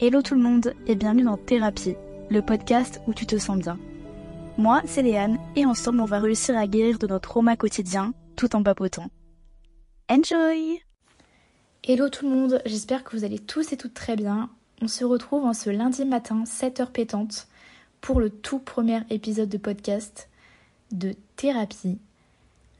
Hello tout le monde et bienvenue dans Thérapie, le podcast où tu te sens bien. Moi, c'est Léane et ensemble on va réussir à guérir de notre trauma quotidien tout en papotant. Enjoy Hello tout le monde, j'espère que vous allez tous et toutes très bien. On se retrouve en ce lundi matin, 7h pétante, pour le tout premier épisode de podcast de Thérapie.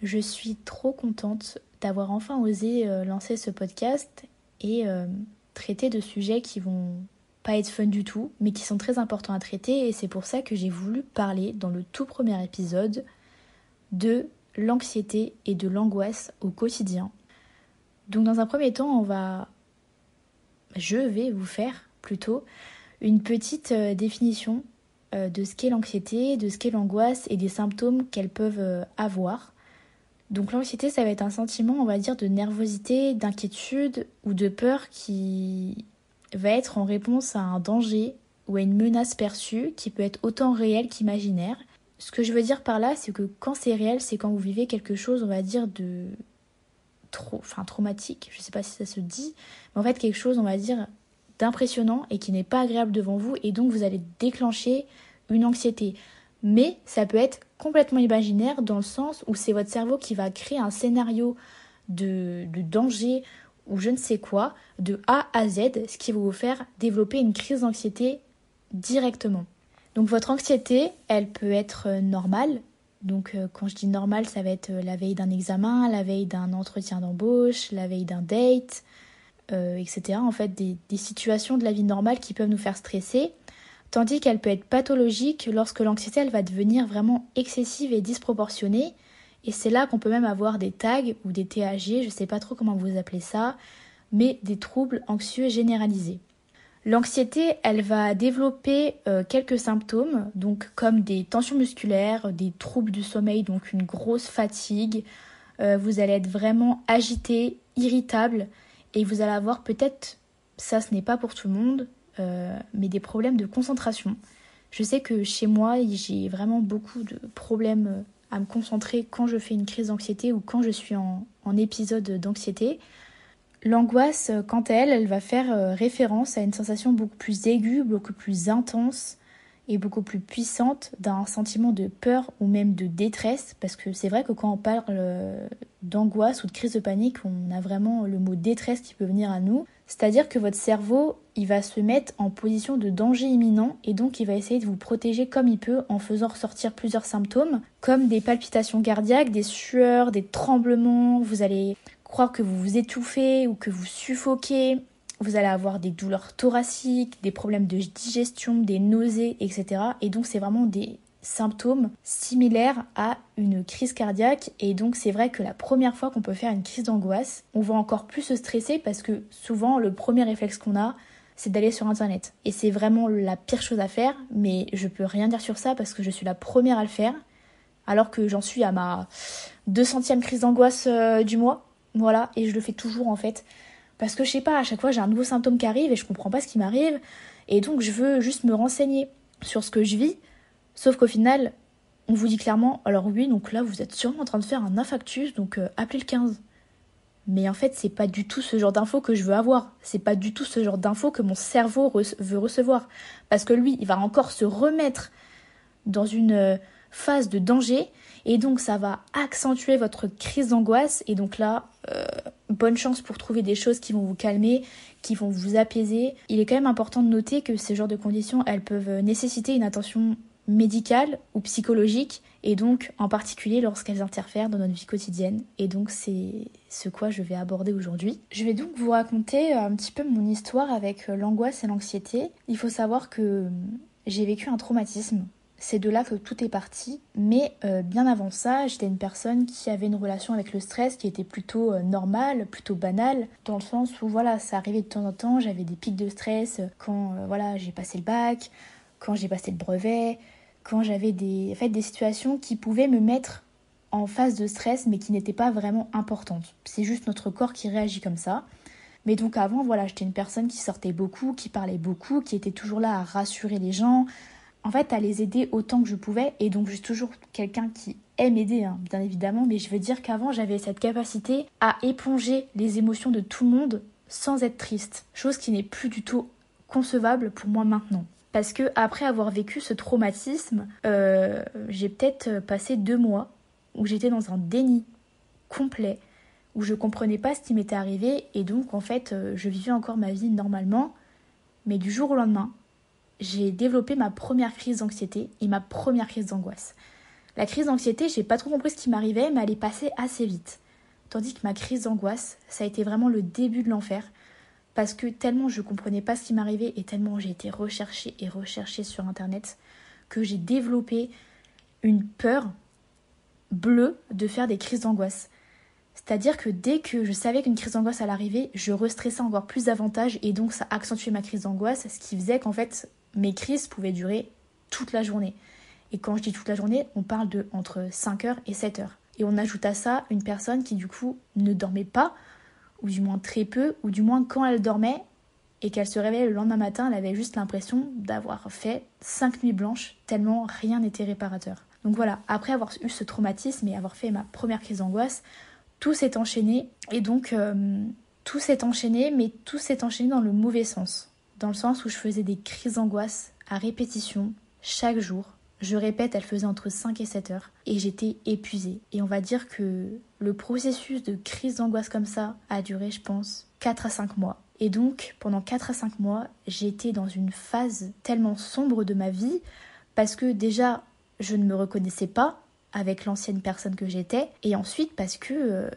Je suis trop contente d'avoir enfin osé euh, lancer ce podcast et euh, traiter de sujets qui vont pas être fun du tout, mais qui sont très importants à traiter, et c'est pour ça que j'ai voulu parler dans le tout premier épisode de l'anxiété et de l'angoisse au quotidien. Donc dans un premier temps, on va je vais vous faire plutôt une petite euh, définition euh, de ce qu'est l'anxiété, de ce qu'est l'angoisse et des symptômes qu'elles peuvent euh, avoir. Donc l'anxiété, ça va être un sentiment, on va dire, de nervosité, d'inquiétude ou de peur qui va être en réponse à un danger ou à une menace perçue qui peut être autant réelle qu'imaginaire. Ce que je veux dire par là, c'est que quand c'est réel, c'est quand vous vivez quelque chose, on va dire, de trop, enfin traumatique, je sais pas si ça se dit, mais en fait quelque chose, on va dire, d'impressionnant et qui n'est pas agréable devant vous, et donc vous allez déclencher une anxiété. Mais ça peut être complètement imaginaire dans le sens où c'est votre cerveau qui va créer un scénario de, danger ou je ne sais quoi, de A à Z, ce qui va vous faire développer une crise d'anxiété directement. Donc votre anxiété, elle peut être euh, normale. Donc euh, quand je dis normale, ça va être euh, la veille d'un examen, la veille d'un entretien d'embauche, la veille d'un date, etc. En fait, des situations de la vie normale qui peuvent nous faire stresser tandis qu'elle peut être pathologique lorsque l'anxiété elle va devenir vraiment excessive et disproportionnée et c'est là qu'on peut même avoir des tags ou des TAG, je ne sais pas trop comment vous appelez ça, mais des troubles anxieux généralisés. L'anxiété, elle va développer euh, quelques symptômes, donc comme des tensions musculaires, des troubles du sommeil, donc une grosse fatigue. Euh, vous allez être vraiment agité, irritable, et vous allez avoir peut-être, ça ce n'est pas pour tout le monde, mais des problèmes de concentration. Je sais que chez moi, j'ai vraiment beaucoup de problèmes à me concentrer quand je fais une crise d'anxiété ou quand je suis en, épisode d'anxiété. L'angoisse, quant à elle, elle va faire euh, référence à une sensation beaucoup plus aiguë, beaucoup plus intense et beaucoup plus puissante d'un sentiment de peur ou même de détresse, parce que c'est vrai que quand on parle euh, d'angoisse ou de crise de panique, on a vraiment le mot détresse qui peut venir à nous. C'est-à-dire que votre cerveau, il va se mettre en position de danger imminent et donc il va essayer de vous protéger comme il peut en faisant ressortir plusieurs symptômes comme des palpitations cardiaques, des sueurs, des tremblements, vous allez croire que vous vous étouffez ou que vous suffoquez, vous allez avoir des douleurs thoraciques, des problèmes de digestion, des nausées, etc. Et donc c'est vraiment des symptômes similaires à une crise cardiaque et donc c'est vrai que la première fois qu'on peut faire une crise d'angoisse, on va encore plus se stresser parce que souvent le premier réflexe qu'on a, c'est d'aller sur internet. Et c'est vraiment la pire chose à faire, mais je peux rien dire sur ça parce que je suis la première à le faire alors que j'en suis à ma 200e crise d'angoisse euh, du mois. Voilà, et je le fais toujours en fait parce que je sais pas, à chaque fois j'ai un nouveau symptôme qui arrive et je comprends pas ce qui m'arrive et donc je veux juste me renseigner sur ce que je vis Sauf qu'au final, on vous dit clairement, alors oui, donc là vous êtes sûrement en train de faire un infarctus, donc appelez le 15. Mais en fait, c'est pas du tout ce genre d'infos que je veux avoir. C'est pas du tout ce genre d'infos que mon cerveau veut recevoir. Parce que lui, il va encore se remettre dans une euh, phase de danger. Et donc, ça va accentuer votre crise d'angoisse. Et donc là, euh, bonne chance pour trouver des choses qui vont vous calmer, qui vont vous apaiser. Il est quand même important de noter que ces genres de conditions, elles peuvent nécessiter une attention médicales ou psychologiques, et donc en particulier lorsqu'elles interfèrent dans notre vie quotidienne. Et donc c'est ce quoi je vais aborder aujourd'hui. Je vais donc vous raconter un petit peu mon histoire avec l'angoisse et l'anxiété. Il faut savoir que j'ai vécu un traumatisme. C'est de là que tout est parti. Mais euh, bien avant ça, j'étais une personne qui avait une relation avec le stress qui était plutôt euh, normale, plutôt banale, dans le sens où voilà, ça arrivait de temps en temps, j'avais des pics de stress quand euh, voilà, j'ai passé le bac, quand j'ai passé le brevet, quand j'avais des, fait, des situations qui pouvaient me mettre en phase de stress mais qui n'étaient pas vraiment importantes. C'est juste notre corps qui réagit comme ça. Mais donc avant, voilà, j'étais une personne qui sortait beaucoup, qui parlait beaucoup, qui était toujours là à rassurer les gens, en fait à les aider autant que je pouvais. Et donc je suis toujours quelqu'un qui aime aider, hein, bien évidemment, mais je veux dire qu'avant j'avais cette capacité à éponger les émotions de tout le monde sans être triste. Chose qui n'est plus du tout concevable pour moi maintenant. Parce que après avoir vécu ce traumatisme, euh, j'ai peut-être passé deux mois où j'étais dans un déni complet, où je comprenais pas ce qui m'était arrivé et donc en fait euh, je vivais encore ma vie normalement. Mais du jour au lendemain, j'ai développé ma première crise d'anxiété et ma première crise d'angoisse. La crise d'anxiété, j'ai pas trop compris ce qui m'arrivait, mais elle est passée assez vite. Tandis que ma crise d'angoisse, ça a été vraiment le début de l'enfer parce que tellement je comprenais pas ce qui m'arrivait et tellement j'ai été recherchée et recherchée sur internet que j'ai développé une peur bleue de faire des crises d'angoisse. C'est-à-dire que dès que je savais qu'une crise d'angoisse allait arriver, je restressais encore plus davantage et donc ça accentuait ma crise d'angoisse, ce qui faisait qu'en fait mes crises pouvaient durer toute la journée. Et quand je dis toute la journée, on parle de entre 5h et 7h. Et on ajoute à ça une personne qui du coup ne dormait pas, ou du moins très peu, ou du moins quand elle dormait et qu'elle se réveillait le lendemain matin, elle avait juste l'impression d'avoir fait cinq nuits blanches, tellement rien n'était réparateur. Donc voilà, après avoir eu ce traumatisme et avoir fait ma première crise d'angoisse, tout s'est enchaîné, et donc euh, tout s'est enchaîné, mais tout s'est enchaîné dans le mauvais sens. Dans le sens où je faisais des crises d'angoisse à répétition, chaque jour, je répète, elle faisait entre 5 et 7 heures et j'étais épuisée. Et on va dire que le processus de crise d'angoisse comme ça a duré, je pense, 4 à 5 mois. Et donc, pendant 4 à 5 mois, j'étais dans une phase tellement sombre de ma vie parce que déjà, je ne me reconnaissais pas avec l'ancienne personne que j'étais et ensuite parce que euh,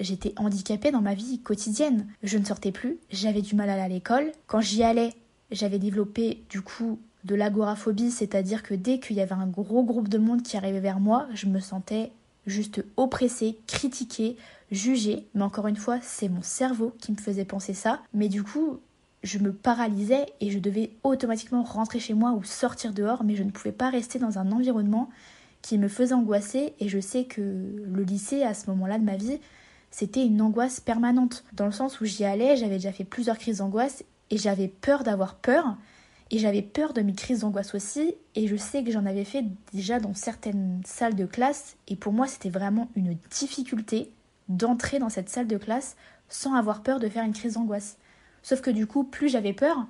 j'étais handicapée dans ma vie quotidienne. Je ne sortais plus, j'avais du mal à aller à l'école. Quand j'y allais, j'avais développé du coup de l'agoraphobie, c'est-à-dire que dès qu'il y avait un gros groupe de monde qui arrivait vers moi, je me sentais juste oppressée, critiquée, jugée. Mais encore une fois, c'est mon cerveau qui me faisait penser ça. Mais du coup, je me paralysais et je devais automatiquement rentrer chez moi ou sortir dehors, mais je ne pouvais pas rester dans un environnement qui me faisait angoisser. Et je sais que le lycée, à ce moment-là de ma vie, c'était une angoisse permanente. Dans le sens où j'y allais, j'avais déjà fait plusieurs crises d'angoisse et j'avais peur d'avoir peur. Et j'avais peur de mes crises d'angoisse aussi, et je sais que j'en avais fait déjà dans certaines salles de classe, et pour moi c'était vraiment une difficulté d'entrer dans cette salle de classe sans avoir peur de faire une crise d'angoisse. Sauf que du coup, plus j'avais peur,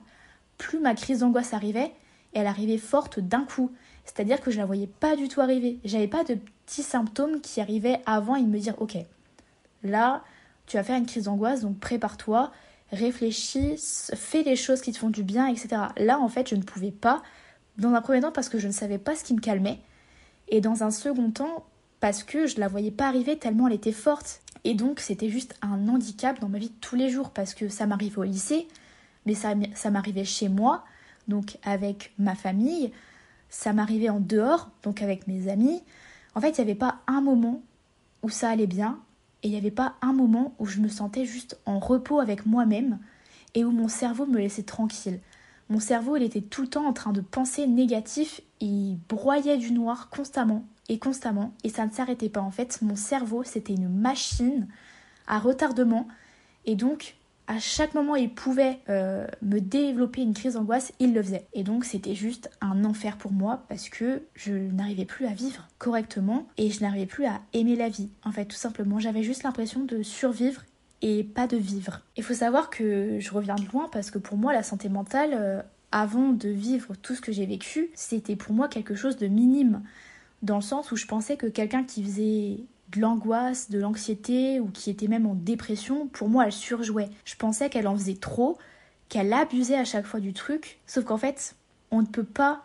plus ma crise d'angoisse arrivait, et elle arrivait forte d'un coup. C'est-à-dire que je la voyais pas du tout arriver. J'avais pas de petits symptômes qui arrivaient avant et me dire ok, là, tu vas faire une crise d'angoisse, donc prépare-toi, réfléchis, fais les choses qui te font du bien, etc. Là, en fait, je ne pouvais pas. Dans un premier temps, parce que je ne savais pas ce qui me calmait. Et dans un second temps, parce que je la voyais pas arriver tellement elle était forte. Et donc, c'était juste un handicap dans ma vie de tous les jours, parce que ça m'arrivait au lycée, mais ça, ça m'arrivait chez moi, donc avec ma famille, ça m'arrivait en dehors, donc avec mes amis. En fait, il n'y avait pas un moment où ça allait bien, et il n'y avait pas un moment où je me sentais juste en repos avec moi-même et où mon cerveau me laissait tranquille. Mon cerveau, il était tout le temps en train de penser négatif, il broyait du noir constamment et constamment et ça ne s'arrêtait pas. En fait, mon cerveau, c'était une machine à retardement et donc à chaque moment il pouvait euh, me développer une crise d'angoisse, il le faisait. Et donc c'était juste un enfer pour moi parce que je n'arrivais plus à vivre correctement et je n'arrivais plus à aimer la vie. En fait, tout simplement, j'avais juste l'impression de survivre et pas de vivre. Il faut savoir que je reviens de loin parce que pour moi la santé mentale, euh, avant de vivre tout ce que j'ai vécu, c'était pour moi quelque chose de minime. Dans le sens où je pensais que quelqu'un qui faisait de l'angoisse, de l'anxiété ou qui était même en dépression, pour moi elle surjouait. Je pensais qu'elle en faisait trop, qu'elle abusait à chaque fois du truc, sauf qu'en fait, on ne peut pas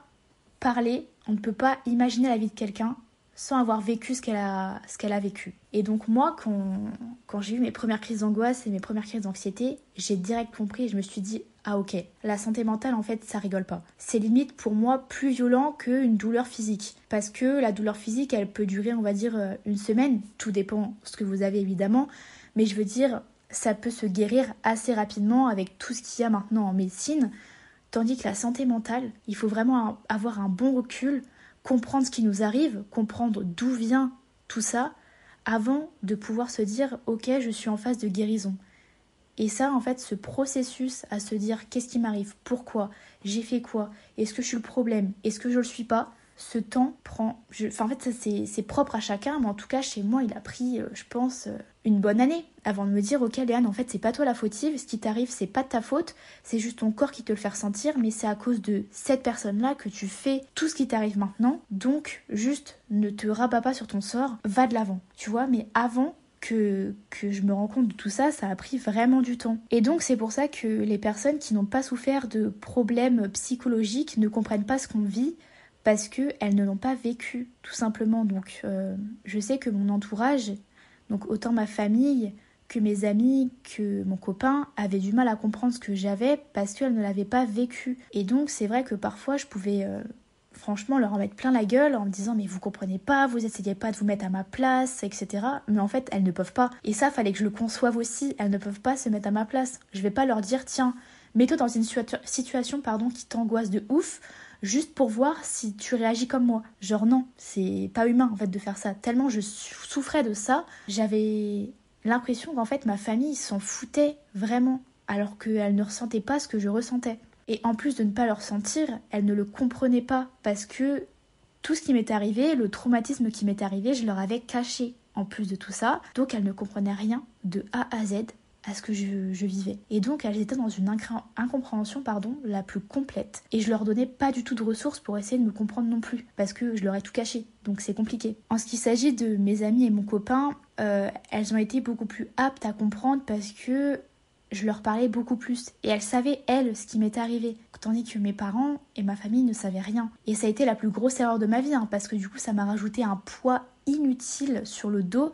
parler, on ne peut pas imaginer la vie de quelqu'un sans avoir vécu ce qu'elle a, a vécu. Et donc moi, quand, quand j'ai eu mes premières crises d'angoisse et mes premières crises d'anxiété, j'ai direct compris et je me suis dit, ah ok, la santé mentale en fait ça rigole pas. C'est limite pour moi plus violent qu'une douleur physique. Parce que la douleur physique elle peut durer on va dire euh, une semaine, tout dépend ce que vous avez évidemment, mais je veux dire ça peut se guérir assez rapidement avec tout ce qu'il y a maintenant en médecine. Tandis que la santé mentale, il faut vraiment avoir un bon recul, comprendre ce qui nous arrive, comprendre d'où vient tout ça, avant de pouvoir se dire ok je suis en phase de guérison. Et ça, en fait, ce processus à se dire qu'est-ce qui m'arrive, pourquoi, j'ai fait quoi, est-ce que je suis le problème, est-ce que je le suis pas, ce temps prend. Enfin, en fait, ça c'est propre à chacun, mais en tout cas, chez moi, il a pris, euh, je pense, euh, une bonne année avant de me dire Ok, Léane, en fait, c'est pas toi la fautive, ce qui t'arrive, c'est pas de ta faute, c'est juste ton corps qui te le fait ressentir, mais c'est à cause de cette personne-là que tu fais tout ce qui t'arrive maintenant. Donc, juste ne te rabats pas sur ton sort, va de l'avant, tu vois, mais avant, que, que, je me rends compte de tout ça, ça a pris vraiment du temps. Et donc c'est pour ça que les personnes qui n'ont pas souffert de problèmes psychologiques ne comprennent pas ce qu'on vit parce qu'elles ne l'ont pas vécu, tout simplement. Donc euh, je sais que mon entourage, donc autant ma famille que mes amis, que mon copain, avaient du mal à comprendre ce que j'avais parce qu'elles ne l'avaient pas vécu. Et donc c'est vrai que parfois je pouvais... Euh, franchement leur en mettre plein la gueule en me disant mais vous comprenez pas, vous essayez pas de vous mettre à ma place, etc. Mais en fait elles ne peuvent pas. Et ça fallait que je le conçoive aussi, elles ne peuvent pas se mettre à ma place. Je vais pas leur dire tiens, mets-toi dans une situation pardon qui t'angoisse de ouf juste pour voir si tu réagis comme moi. Genre non, c'est pas humain en fait de faire ça. Tellement je souffrais de ça, j'avais l'impression qu'en fait ma famille s'en foutait vraiment alors qu'elle ne ressentait pas ce que je ressentais. Et en plus de ne pas le ressentir, elle ne le comprenait pas parce que tout ce qui m'est arrivé, le traumatisme qui m'est arrivé, je leur avais caché en plus de tout ça. Donc elles ne comprenaient rien de A à Z à ce que je, vivais. Et donc elles étaient dans une incompréhension pardon, la plus complète. Et je leur donnais pas du tout de ressources pour essayer de me comprendre non plus, parce que je leur ai tout caché. Donc c'est compliqué. En ce qui s'agit de mes amis et mon copain, euh, elles ont été beaucoup plus aptes à comprendre parce que je leur parlais beaucoup plus et elles savaient, elles, ce qui m'était arrivé. Tandis que mes parents et ma famille ne savaient rien. Et ça a été la plus grosse erreur de ma vie, hein, parce que du coup, ça m'a rajouté un poids inutile sur le dos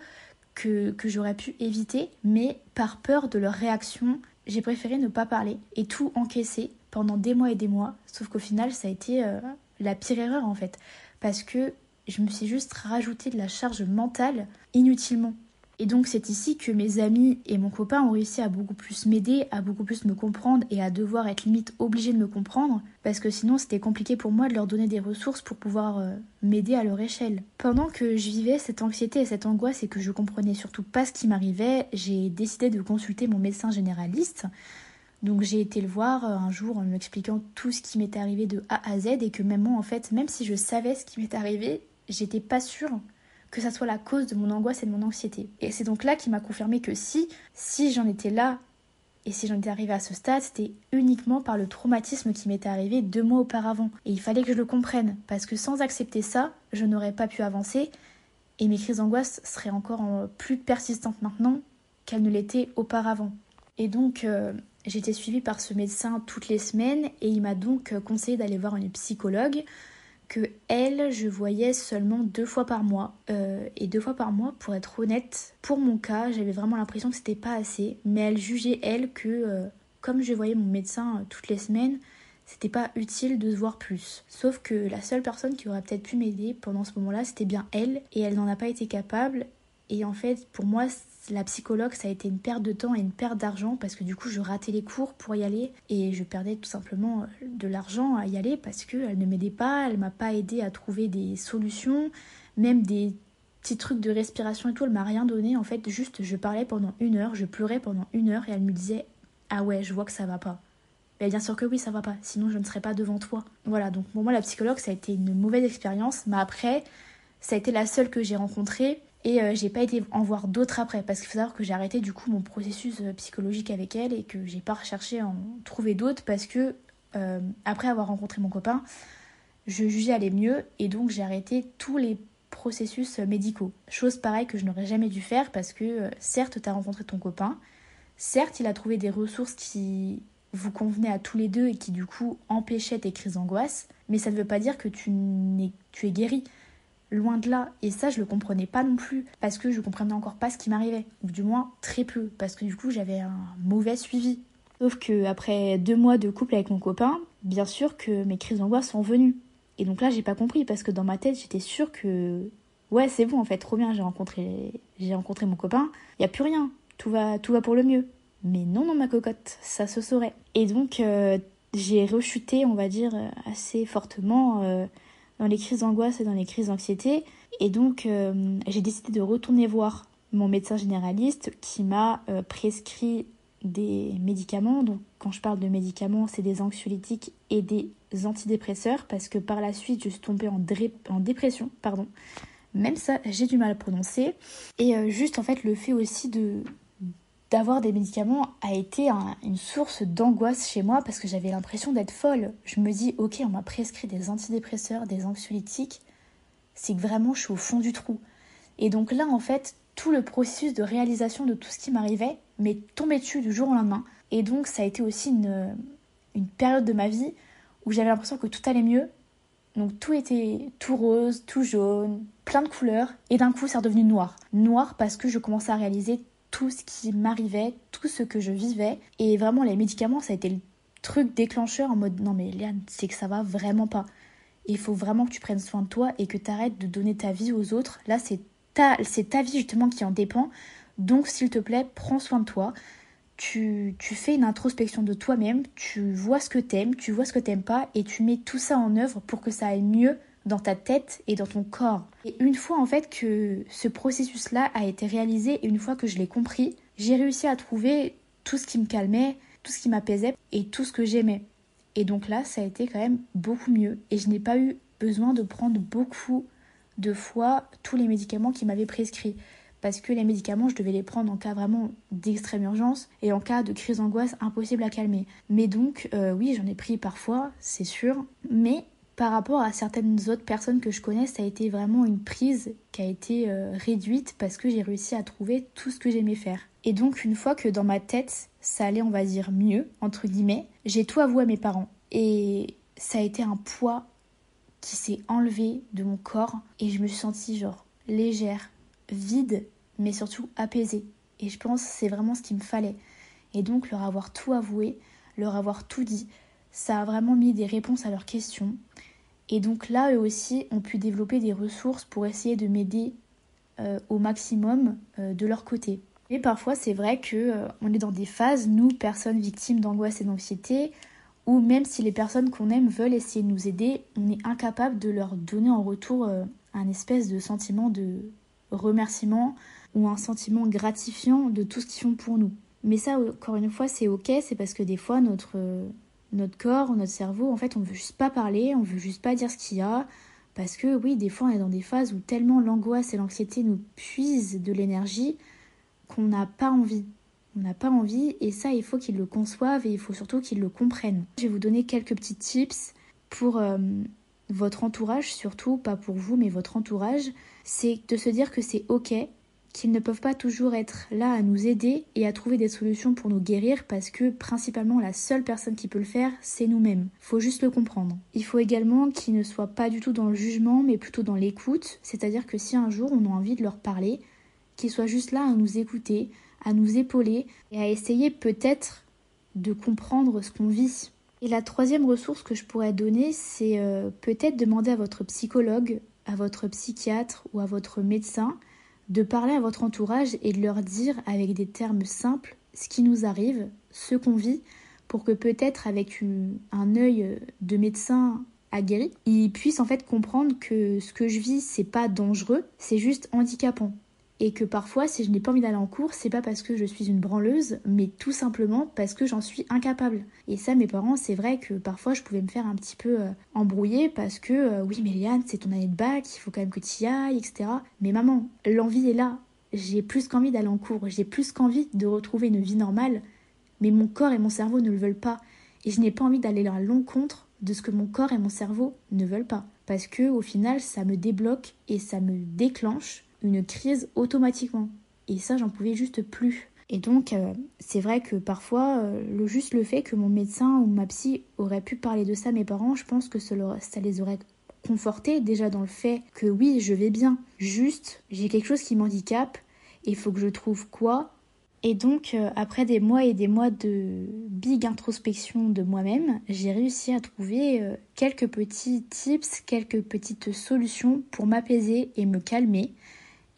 que, j'aurais pu éviter, mais par peur de leur réaction, j'ai préféré ne pas parler et tout encaisser pendant des mois et des mois. Sauf qu'au final, ça a été euh, la pire erreur en fait, parce que je me suis juste rajouté de la charge mentale inutilement. Et donc c'est ici que mes amis et mon copain ont réussi à beaucoup plus m'aider, à beaucoup plus me comprendre et à devoir être limite obligés de me comprendre, parce que sinon c'était compliqué pour moi de leur donner des ressources pour pouvoir euh, m'aider à leur échelle. Pendant que je vivais cette anxiété et cette angoisse et que je comprenais surtout pas ce qui m'arrivait, j'ai décidé de consulter mon médecin généraliste. Donc j'ai été le voir euh, un jour en lui expliquant tout ce qui m'était arrivé de A à Z et que même moi en fait, même si je savais ce qui m'était arrivé, j'étais pas sûre que ça soit la cause de mon angoisse et de mon anxiété. Et c'est donc là qu'il m'a confirmé que si, si j'en étais là et si j'en étais arrivée à ce stade, c'était uniquement par le traumatisme qui m'était arrivé deux mois auparavant. Et il fallait que je le comprenne, parce que sans accepter ça, je n'aurais pas pu avancer et mes crises d'angoisse seraient encore plus persistantes maintenant qu'elles ne l'étaient auparavant. Et donc, euh, j'étais suivie par ce médecin toutes les semaines et il m'a donc conseillé d'aller voir une psychologue que elle, je voyais seulement deux fois par mois. Euh, et deux fois par mois, pour être honnête, pour mon cas, j'avais vraiment l'impression que c'était pas assez. Mais elle jugeait, elle, que euh, comme je voyais mon médecin euh, toutes les semaines, c'était pas utile de se voir plus. Sauf que la seule personne qui aurait peut-être pu m'aider pendant ce moment-là, c'était bien elle. Et elle n'en a pas été capable. Et en fait, pour moi, la psychologue, ça a été une perte de temps et une perte d'argent parce que du coup, je ratais les cours pour y aller et je perdais tout simplement euh, de l'argent à y aller parce qu'elle ne m'aidait pas, elle m'a pas aidé à trouver des solutions, même des petits trucs de respiration et tout, elle m'a rien donné. En fait, juste, je parlais pendant une heure, je pleurais pendant une heure et elle me disait Ah ouais, je vois que ça va pas. Mais bien sûr que oui, ça va pas, sinon je ne serais pas devant toi. Voilà, donc pour moi, la psychologue, ça a été une mauvaise expérience, mais après, ça a été la seule que j'ai rencontrée et euh, j'ai pas été en voir d'autres après, parce qu'il faut savoir que j'ai arrêté du coup mon processus euh, psychologique avec elle et que j'ai pas recherché à en trouver d'autres parce que euh, après avoir rencontré mon copain, je jugeais aller mieux et donc j'ai arrêté tous les processus médicaux. Chose pareille que je n'aurais jamais dû faire parce que certes tu as rencontré ton copain, certes il a trouvé des ressources qui vous convenaient à tous les deux et qui du coup empêchaient tes crises d'angoisse, mais ça ne veut pas dire que tu, es, tu es guéri. Loin de là. Et ça, je le comprenais pas non plus. Parce que je comprenais encore pas ce qui m'arrivait. Ou du moins, très peu. Parce que du coup, j'avais un mauvais suivi. Sauf que après deux mois de couple avec mon copain, bien sûr que mes crises d'angoisse sont venues. Et donc là, j'ai pas compris. Parce que dans ma tête, j'étais sûre que. Ouais, c'est bon en fait, trop bien, j'ai rencontré, j'ai rencontré mon copain. Y a plus rien. Tout va, tout va pour le mieux. Mais non, non, ma cocotte, ça se saurait. Et donc, euh, j'ai rechuté, on va dire, assez fortement. Euh, dans les crises d'angoisse et dans les crises d'anxiété. Et donc, euh, j'ai décidé de retourner voir mon médecin généraliste qui m'a euh, prescrit des médicaments. Donc quand je parle de médicaments, c'est des anxiolytiques et des antidépresseurs parce que par la suite, je suis tombée en, dépression, pardon. Même ça, j'ai du mal à prononcer. Et euh, juste en fait, le fait aussi de d'avoir des médicaments a été une source d'angoisse chez moi parce que j'avais l'impression d'être folle. Je me dis, ok, on m'a prescrit des antidépresseurs, des anxiolytiques, c'est que vraiment je suis au fond du trou. Et donc là, en fait, tout le processus de réalisation de tout ce qui m'arrivait m'est tombé dessus du jour au lendemain. Et donc ça a été aussi une, une période de ma vie où j'avais l'impression que tout allait mieux. Donc tout était tout rose, tout jaune, plein de couleurs. Et d'un coup, c'est redevenu noir. Noir parce que je commençais à réaliser tout ce qui m'arrivait, tout ce que je vivais. Et vraiment, les médicaments, ça a été le truc déclencheur en mode non mais Liane, c'est que ça va vraiment pas. Il faut vraiment que tu prennes soin de toi et que tu arrêtes de donner ta vie aux autres. Là, c'est ta, c'est ta vie justement qui en dépend. Donc, s'il te plaît, prends soin de toi. Tu, tu fais une introspection de toi-même, tu vois ce que t'aimes, tu vois ce que t'aimes pas, et tu mets tout ça en œuvre pour que ça aille mieux dans ta tête et dans ton corps. Et une fois en fait que ce processus-là a été réalisé et une fois que je l'ai compris, j'ai réussi à trouver tout ce qui me calmait, tout ce qui m'apaisait et tout ce que j'aimais. Et donc là, ça a été quand même beaucoup mieux et je n'ai pas eu besoin de prendre beaucoup de fois tous les médicaments qui m'avaient prescrits. Parce que les médicaments, je devais les prendre en cas vraiment d'extrême urgence et en cas de crise d'angoisse impossible à calmer. Mais donc, euh, oui, j'en ai pris parfois, c'est sûr. Mais par rapport à certaines autres personnes que je connais, ça a été vraiment une prise qui a été euh, réduite parce que j'ai réussi à trouver tout ce que j'aimais faire. Et donc une fois que dans ma tête, ça allait, on va dire, mieux, entre guillemets, j'ai tout avoué à mes parents. Et ça a été un poids qui s'est enlevé de mon corps et je me suis sentie genre légère, vide, mais surtout apaisée. Et je pense c'est vraiment ce qu'il me fallait. Et donc leur avoir tout avoué, leur avoir tout dit, ça a vraiment mis des réponses à leurs questions. Et donc là, eux aussi ont pu développer des ressources pour essayer de m'aider euh, au maximum euh, de leur côté. Et parfois, c'est vrai que euh, est dans des phases, nous, personnes victimes d'angoisse et d'anxiété, où même si les personnes qu'on aime veulent essayer de nous aider, on est incapable de leur donner en retour un espèce de sentiment de remerciement ou un sentiment gratifiant de tout ce qu'ils font pour nous. Mais ça, encore une fois, c'est ok, c'est parce que des fois, notre notre corps, notre cerveau, en fait, on veut juste pas parler, on veut juste pas dire ce qu'il y a. Parce que oui, des fois, on est dans des phases où tellement l'angoisse et l'anxiété nous puisent de l'énergie qu'on n'a pas envie. On n'a pas envie et ça, il faut qu'ils le conçoivent et il faut surtout qu'ils le comprennent. Je vais vous donner quelques petits tips pour euh, votre entourage, surtout pas pour vous, mais votre entourage. C'est de se dire que c'est ok qu'ils ne peuvent pas toujours être là à nous aider et à trouver des solutions pour nous guérir parce que principalement la seule personne qui peut le faire, c'est nous-mêmes. Faut juste le comprendre. Il faut également qu'ils ne soient pas du tout dans le jugement mais plutôt dans l'écoute, c'est-à-dire que si un jour on a envie de leur parler, qu'ils soient juste là à nous écouter, à nous épauler et à essayer peut-être de comprendre ce qu'on vit. Et la troisième ressource que je pourrais donner, c'est euh, peut-être demander à votre psychologue, à votre psychiatre ou à votre médecin de parler à votre entourage et de leur dire avec des termes simples ce qui nous arrive, ce qu'on vit, pour que peut-être avec un œil de médecin aguerri, ils puissent en fait comprendre que ce que je vis, c'est pas dangereux, c'est juste handicapant et que parfois si je n'ai pas envie d'aller en cours, c'est pas parce que je suis une branleuse, mais tout simplement parce que j'en suis incapable. Et ça, mes parents, c'est vrai que parfois je pouvais me faire un petit peu euh, embrouiller parce que euh, oui, mais c'est ton année de bac, il faut quand même que tu y ailles, etc. Mais maman, l'envie est là. J'ai plus qu'envie d'aller en cours, j'ai plus qu'envie de retrouver une vie normale, mais mon corps et mon cerveau ne le veulent pas. Et je n'ai pas envie d'aller à l'encontre de ce que mon corps et mon cerveau ne veulent pas. Parce que au final, ça me débloque et ça me déclenche une crise automatiquement. Et ça, j'en pouvais juste plus. Et donc, euh, c'est vrai que parfois, euh, le, juste le fait que mon médecin ou ma psy aurait pu parler de ça à mes parents, je pense que ça, les aurait confortés déjà dans le fait que oui, je vais bien. Juste, j'ai quelque chose qui m'handicape et il faut que je trouve quoi et donc, euh, après des mois et des mois de big introspection de moi-même, j'ai réussi à trouver quelques petits tips, quelques petites solutions pour m'apaiser et me calmer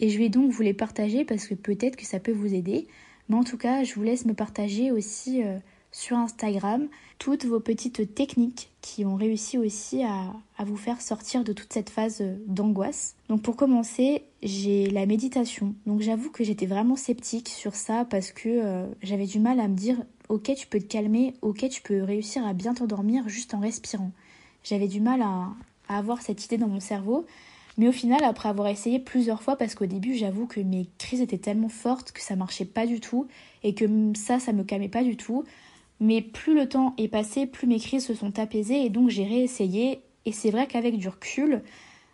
et je vais donc vous les partager parce que peut-être que ça peut vous aider. Mais en tout cas, je vous laisse me partager aussi euh, sur Instagram toutes vos petites techniques qui ont réussi aussi à, vous faire sortir de toute cette phase d'angoisse. Donc pour commencer, j'ai la méditation. Donc j'avoue que j'étais vraiment sceptique sur ça parce que euh, j'avais du mal à me dire ok tu peux te calmer, ok tu peux réussir à bien t'endormir juste en respirant. J'avais du mal à avoir cette idée dans mon cerveau. Mais au final, après avoir essayé plusieurs fois, parce qu'au début, j'avoue que mes crises étaient tellement fortes que ça marchait pas du tout et que ça, ça me calmait pas du tout. Mais plus le temps est passé, plus mes crises se sont apaisées et donc j'ai réessayé. Et c'est vrai qu'avec du recul,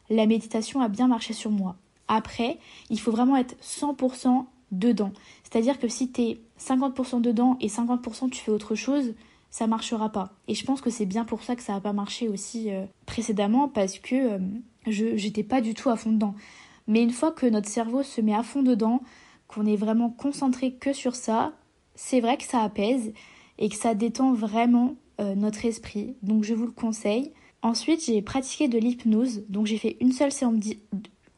la méditation a bien marché sur moi. Après, il faut vraiment être 100% dedans. C'est-à-dire que si tu es 50% dedans et 50% tu fais autre chose, ça marchera pas. Et je pense que c'est bien pour ça que ça n'a pas marché aussi euh, précédemment parce que euh, je j'étais pas du tout à fond dedans. Mais une fois que notre cerveau se met à fond dedans, qu'on est vraiment concentré que sur ça, c'est vrai que ça apaise et que ça détend vraiment euh, notre esprit. Donc je vous le conseille. Ensuite, j'ai pratiqué de l'hypnose. Donc j'ai fait une seule séance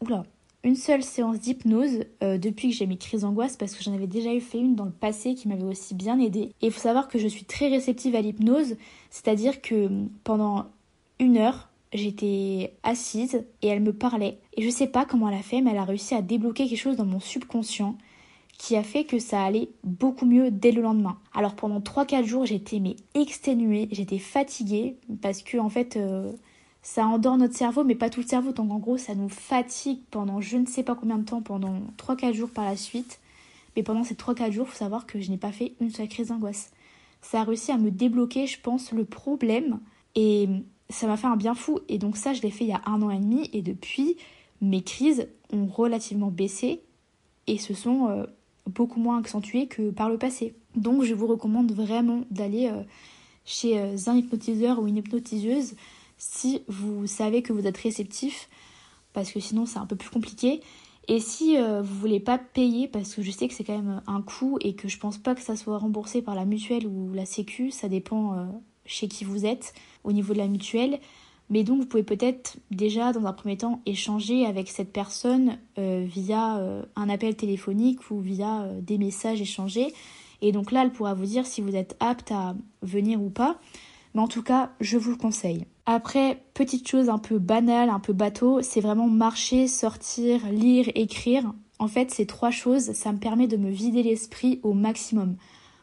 Oula, une seule séance d'hypnose euh, depuis que j'ai mes crises d'angoisse parce que j'en avais déjà eu fait une dans le passé qui m'avait aussi bien aidé. Et il faut savoir que je suis très réceptive à l'hypnose, c'est-à-dire que pendant une heure, j'étais assise et elle me parlait. Et je sais pas comment elle a fait, mais elle a réussi à débloquer quelque chose dans mon subconscient qui a fait que ça allait beaucoup mieux dès le lendemain. Alors pendant 3-4 jours, j'étais mais exténuée, j'étais fatiguée parce que en fait euh, ça endort notre cerveau, mais pas tout le cerveau. Donc en gros, ça nous fatigue pendant je ne sais pas combien de temps, pendant 3-4 jours par la suite. Mais pendant ces 3-4 jours, il faut savoir que je n'ai pas fait une seule crise d'angoisse. Ça a réussi à me débloquer, je pense, le problème. Et ça m'a fait un bien fou. Et donc ça, je l'ai fait il y a un an et demi. Et depuis, mes crises ont relativement baissé et se sont euh, beaucoup moins accentuées que par le passé. Donc je vous recommande vraiment d'aller euh, chez euh, un hypnotiseur ou une hypnotiseuse si vous savez que vous êtes réceptif, parce que sinon c'est un peu plus compliqué. Et si euh, vous voulez pas payer, parce que je sais que c'est quand même un coût et que je pense pas que ça soit remboursé par la mutuelle ou la sécu, ça dépend euh, chez qui vous êtes au niveau de la mutuelle. Mais donc vous pouvez peut-être déjà dans un premier temps échanger avec cette personne euh, via un appel téléphonique ou via des messages échangés. Et donc là, elle pourra vous dire si vous êtes apte à venir ou pas. Mais en tout cas, je vous le conseille. Après, petite chose un peu banale, un peu bateau, c'est vraiment marcher, sortir, lire, écrire. En fait, ces trois choses, ça me permet de me vider l'esprit au maximum.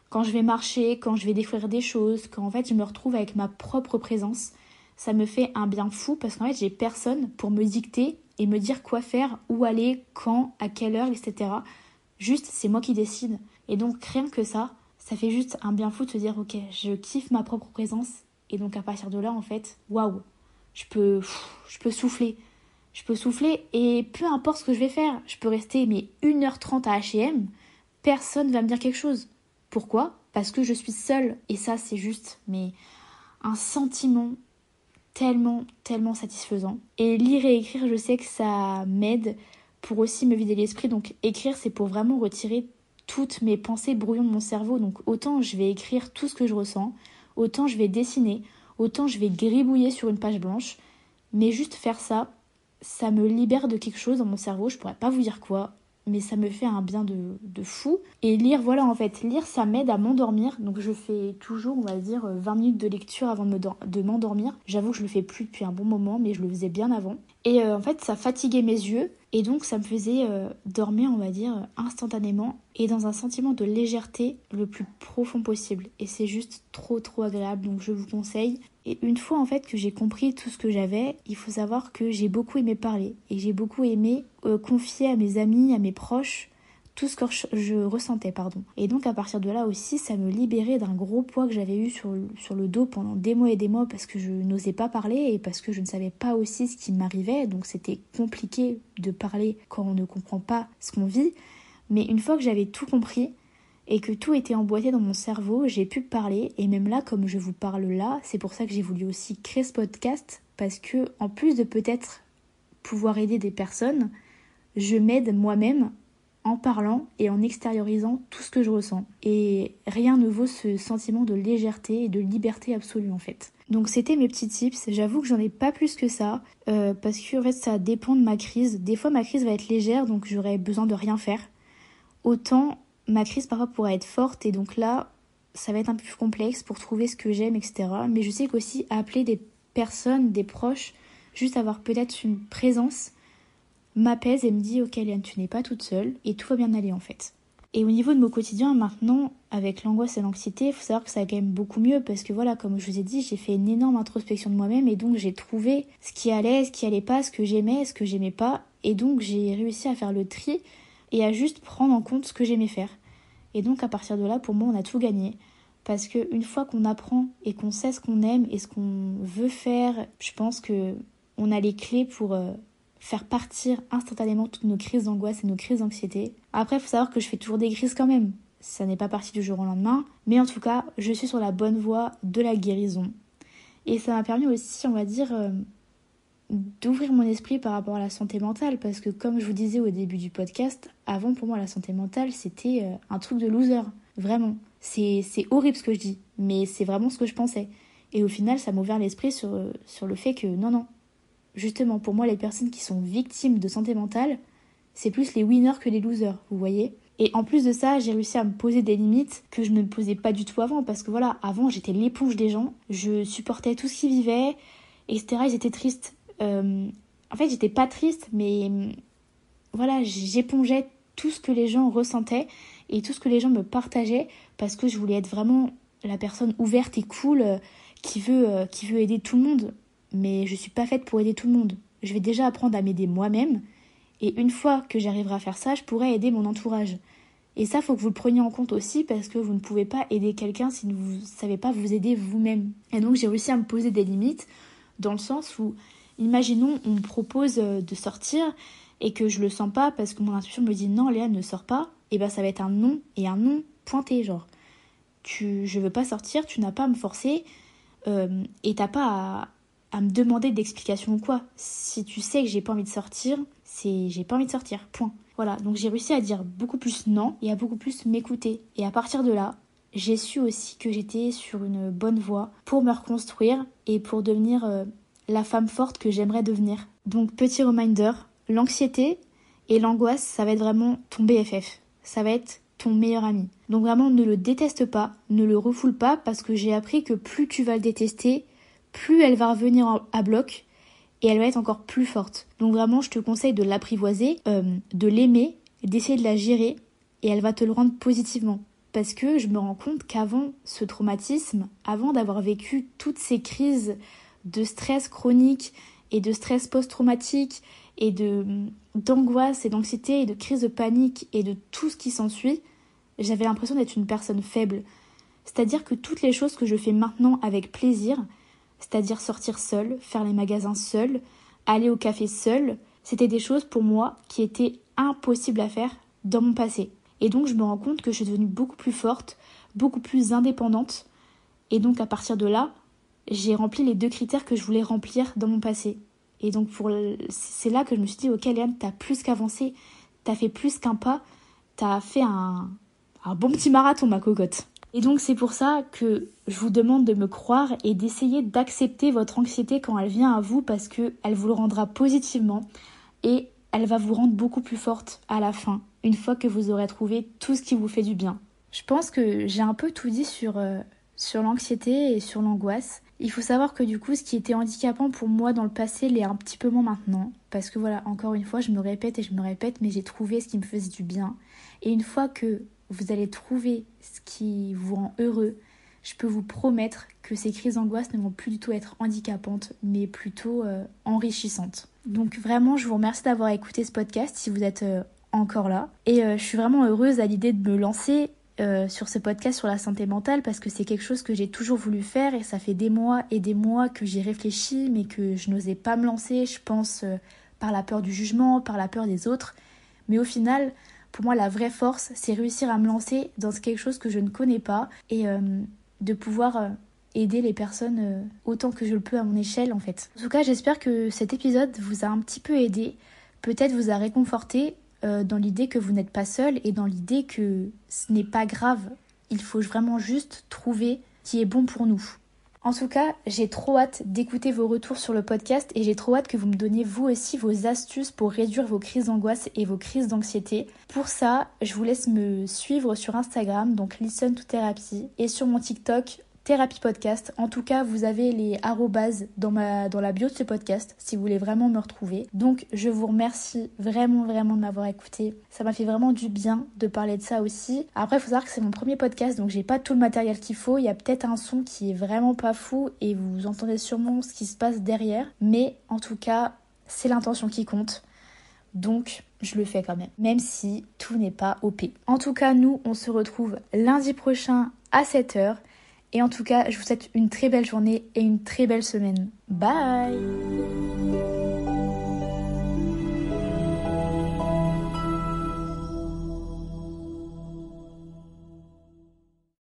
Quand je vais marcher, quand je vais découvrir des choses, quand en fait je me retrouve avec ma propre présence, ça me fait un bien fou parce qu'en fait j'ai personne pour me dicter et me dire quoi faire, où aller, quand, à quelle heure, etc. Juste, c'est moi qui décide. Et donc rien que ça, ça fait juste un bien fou de se dire ok, je kiffe ma propre présence et donc à partir de là, en fait, waouh, je peux, je peux souffler. Je peux souffler et peu importe ce que je vais faire, je peux rester mais 1h30 à H&M, personne va me dire quelque chose. Pourquoi? Parce que je suis seule et ça c'est juste mais un sentiment tellement tellement satisfaisant. Et lire et écrire, je sais que ça m'aide pour aussi me vider l'esprit. Donc écrire c'est pour vraiment retirer toutes mes pensées brouillons de mon cerveau. Donc autant je vais écrire tout ce que je ressens, autant je vais dessiner, autant je vais gribouiller sur une page blanche. Mais juste faire ça, ça me libère de quelque chose dans mon cerveau, je pourrais pas vous dire quoi, mais ça me fait un bien de, fou. Et lire, voilà en fait, lire ça m'aide à m'endormir, donc je fais toujours, on va dire, 20 minutes de lecture avant de m'endormir. J'avoue que je le fais plus depuis un bon moment, mais je le faisais bien avant. Et euh, en fait, ça fatiguait mes yeux, et donc ça me faisait euh, dormir, on va dire, instantanément et dans un sentiment de légèreté le plus profond possible. Et c'est juste trop trop agréable, donc je vous conseille. Et une fois en fait que j'ai compris tout ce que j'avais, il faut savoir que j'ai beaucoup aimé parler et j'ai beaucoup aimé euh, confier à mes amis, à mes proches, tout ce que je ressentais, pardon. Et donc à partir de là aussi, ça me libérait d'un gros poids que j'avais eu sur, sur le dos pendant des mois et des mois parce que je n'osais pas parler et parce que je ne savais pas aussi ce qui m'arrivait. Donc c'était compliqué de parler quand on ne comprend pas ce qu'on vit. Mais une fois que j'avais tout compris et que tout était emboîté dans mon cerveau, j'ai pu parler. Et même là, comme je vous parle là, c'est pour ça que j'ai voulu aussi créer ce podcast parce que en plus de peut-être pouvoir aider des personnes, je m'aide moi-même en parlant et en extériorisant tout ce que je ressens. Et rien ne vaut ce sentiment de légèreté et de liberté absolue en fait. Donc c'était mes petits tips. J'avoue que j'en ai pas plus que ça euh, parce que en fait ça dépend de ma crise. Des fois ma crise va être légère donc j'aurai besoin de rien faire. Autant ma crise parfois pourrait être forte et donc là ça va être un peu plus complexe pour trouver ce que j'aime, etc. Mais je sais qu'aussi appeler des personnes, des proches, juste avoir peut-être une présence, m'apaise et me dit ok Liane, tu n'es pas toute seule et tout va bien aller en fait. Et au niveau de mon quotidien maintenant, avec l'angoisse et l'anxiété, il faut savoir que ça va quand même beaucoup mieux parce que voilà, comme je vous ai dit, j'ai fait une énorme introspection de moi-même et donc j'ai trouvé ce qui allait, ce qui allait pas, ce que j'aimais, ce que j'aimais pas. Et donc j'ai réussi à faire le tri et à juste prendre en compte ce que j'aimais faire. Et donc à partir de là, pour moi, on a tout gagné. Parce qu'une fois qu'on apprend et qu'on sait ce qu'on aime et ce qu'on veut faire, je pense que on a les clés pour euh, faire partir instantanément toutes nos crises d'angoisse et nos crises d'anxiété. Après, il faut savoir que je fais toujours des crises quand même. Ça n'est pas parti du jour au lendemain. Mais en tout cas, je suis sur la bonne voie de la guérison. Et ça m'a permis aussi, on va dire, euh, d'ouvrir mon esprit par rapport à la santé mentale. Parce que comme je vous disais au début du podcast, avant pour moi la santé mentale, c'était euh, un truc de loser. Vraiment. C'est horrible ce que je dis. Mais c'est vraiment ce que je pensais. Et au final, ça m'a ouvert l'esprit sur, euh, sur le fait que non, non, justement, pour moi, les personnes qui sont victimes de santé mentale, c'est plus les winners que les losers, vous voyez et en plus de ça, j'ai réussi à me poser des limites que je ne me posais pas du tout avant. Parce que voilà, avant, j'étais l'éponge des gens. Je supportais tout ce qui vivait, etc. Ils étaient tristes. Euh, en fait, j'étais pas triste, mais voilà, j'épongeais tout ce que les gens ressentaient et tout ce que les gens me partageaient parce que je voulais être vraiment la personne ouverte et cool euh, qui veut, euh, qui veut aider tout le monde mais je suis pas faite pour aider tout le monde. Je vais déjà apprendre à m'aider moi-même, et une fois que j'arriverai à faire ça, je pourrai aider mon entourage. Et ça, faut que vous le preniez en compte aussi parce que vous ne pouvez pas aider quelqu'un si vous ne savez pas vous aider vous-même. Et donc j'ai réussi à me poser des limites dans le sens où, imaginons, on me propose de sortir et que je le sens pas parce que mon intuition me dit non, Léa ne sort pas, et ben ça va être un non et un non pointé, genre. Tu, je veux pas sortir, tu n'as pas à me forcer euh, et t'as pas à, à me demander d'explications ou quoi. Si tu sais que j'ai pas envie de sortir, c'est j'ai pas envie de sortir. Point. Voilà, donc j'ai réussi à dire beaucoup plus non et à beaucoup plus m'écouter. Et à partir de là, j'ai su aussi que j'étais sur une bonne voie pour me reconstruire et pour devenir euh, la femme forte que j'aimerais devenir. Donc petit reminder, l'anxiété et l'angoisse, ça va être vraiment ton BFF. Ça va être ton meilleur ami. Donc vraiment ne le déteste pas, ne le refoule pas parce que j'ai appris que plus tu vas le détester, plus elle va revenir à bloc et elle va être encore plus forte. Donc vraiment, je te conseille de l'apprivoiser, euh, de l'aimer, d'essayer de la gérer et elle va te le rendre positivement. Parce que je me rends compte qu'avant ce traumatisme, avant d'avoir vécu toutes ces crises de stress chronique et de stress post-traumatique et de d'angoisse et d'anxiété et de crise de panique et de tout ce qui s'ensuit, j'avais l'impression d'être une personne faible. C'est-à-dire que toutes les choses que je fais maintenant avec plaisir, c'est-à-dire sortir seul, faire les magasins seul, aller au café seul, c'était des choses pour moi qui étaient impossibles à faire dans mon passé. Et donc je me rends compte que je suis devenue beaucoup plus forte, beaucoup plus indépendante. Et donc à partir de là, j'ai rempli les deux critères que je voulais remplir dans mon passé. Et donc pour c'est là que je me suis dit ok Léane, t'as plus qu'avancé, t'as fait plus qu'un pas, t'as fait un, un bon petit marathon ma cocotte. Et donc c'est pour ça que je vous demande de me croire et d'essayer d'accepter votre anxiété quand elle vient à vous parce que elle vous le rendra positivement et elle va vous rendre beaucoup plus forte à la fin, une fois que vous aurez trouvé tout ce qui vous fait du bien. Je pense que j'ai un peu tout dit sur, euh, sur l'anxiété et sur l'angoisse. Il faut savoir que du coup, ce qui était handicapant pour moi dans le passé l'est un petit peu moins maintenant. Parce que voilà, encore une fois, je me répète et je me répète, mais j'ai trouvé ce qui me faisait du bien. Et une fois que vous allez trouver ce qui vous rend heureux, je peux vous promettre que ces crises d'angoisse ne vont plus du tout être handicapantes, mais plutôt euh, enrichissantes. Donc vraiment, je vous remercie d'avoir écouté ce podcast si vous êtes euh, encore là. Et euh, je suis vraiment heureuse à l'idée de me lancer sur ce podcast sur la santé mentale parce que c'est quelque chose que j'ai toujours voulu faire et ça fait des mois et des mois que j'y réfléchis mais que je n'osais pas me lancer, je pense par la peur du jugement, par la peur des autres. Mais au final, pour moi, la vraie force, c'est réussir à me lancer dans quelque chose que je ne connais pas et euh, de pouvoir euh, aider les personnes euh, autant que je le peux à mon échelle en fait. En tout cas, j'espère que cet épisode vous a un petit peu aidé, peut-être vous a réconforté dans l'idée que vous n'êtes pas seul et dans l'idée que ce n'est pas grave. Il faut vraiment juste trouver qui est bon pour nous. En tout cas, j'ai trop hâte d'écouter vos retours sur le podcast et j'ai trop hâte que vous me donniez vous aussi vos astuces pour réduire vos crises d'angoisse et vos crises d'anxiété. Pour ça, je vous laisse me suivre sur Instagram, donc Listen to Therapy, et sur mon TikTok, Thérapie Podcast. En tout cas, vous avez les arrobases dans, dans la bio de ce podcast si vous voulez vraiment me retrouver. Donc, je vous remercie vraiment, vraiment de m'avoir écouté. Ça m'a fait vraiment du bien de parler de ça aussi. Après, il faut savoir que c'est mon premier podcast, donc j'ai pas tout le matériel qu'il faut. Il y a peut-être un son qui est vraiment pas fou et vous entendez sûrement ce qui se passe derrière. Mais en tout cas, c'est l'intention qui compte. Donc, je le fais quand même, même si tout n'est pas OP. En tout cas, nous, on se retrouve lundi prochain à 7h. Et en tout cas, je vous souhaite une très belle journée et une très belle semaine. Bye